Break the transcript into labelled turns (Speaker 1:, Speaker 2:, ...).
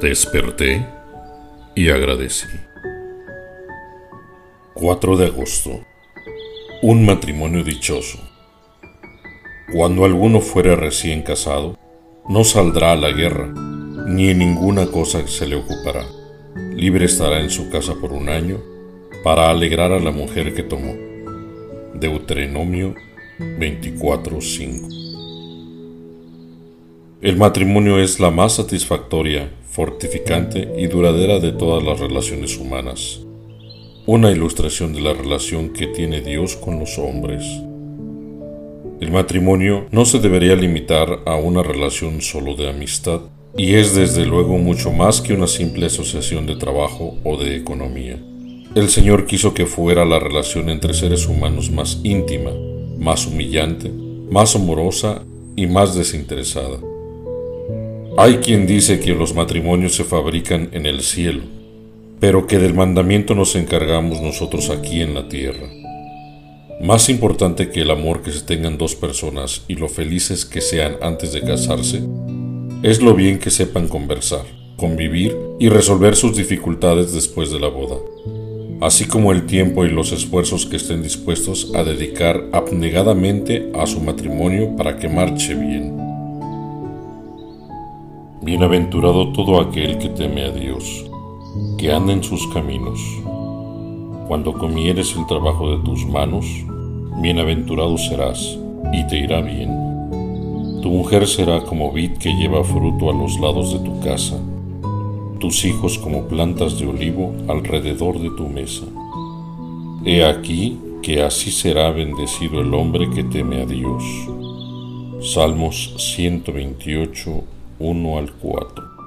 Speaker 1: Desperté y agradecí. 4 de agosto. Un matrimonio dichoso. Cuando alguno fuere recién casado, no saldrá a la guerra, ni en ninguna cosa se le ocupará. Libre estará en su casa por un año, para alegrar a la mujer que tomó. Deuteronomio 24:5 El matrimonio es la más satisfactoria fortificante y duradera de todas las relaciones humanas. Una ilustración de la relación que tiene Dios con los hombres. El matrimonio no se debería limitar a una relación solo de amistad, y es desde luego mucho más que una simple asociación de trabajo o de economía. El Señor quiso que fuera la relación entre seres humanos más íntima, más humillante, más amorosa y más desinteresada. Hay quien dice que los matrimonios se fabrican en el cielo, pero que del mandamiento nos encargamos nosotros aquí en la tierra. Más importante que el amor que se tengan dos personas y lo felices que sean antes de casarse, es lo bien que sepan conversar, convivir y resolver sus dificultades después de la boda, así como el tiempo y los esfuerzos que estén dispuestos a dedicar abnegadamente a su matrimonio para que marche bien. Bienaventurado todo aquel que teme a Dios, que anda en sus caminos. Cuando comieres el trabajo de tus manos, bienaventurado serás y te irá bien. Tu mujer será como vid que lleva fruto a los lados de tu casa, tus hijos como plantas de olivo alrededor de tu mesa. He aquí que así será bendecido el hombre que teme a Dios. Salmos 128 1 al 4.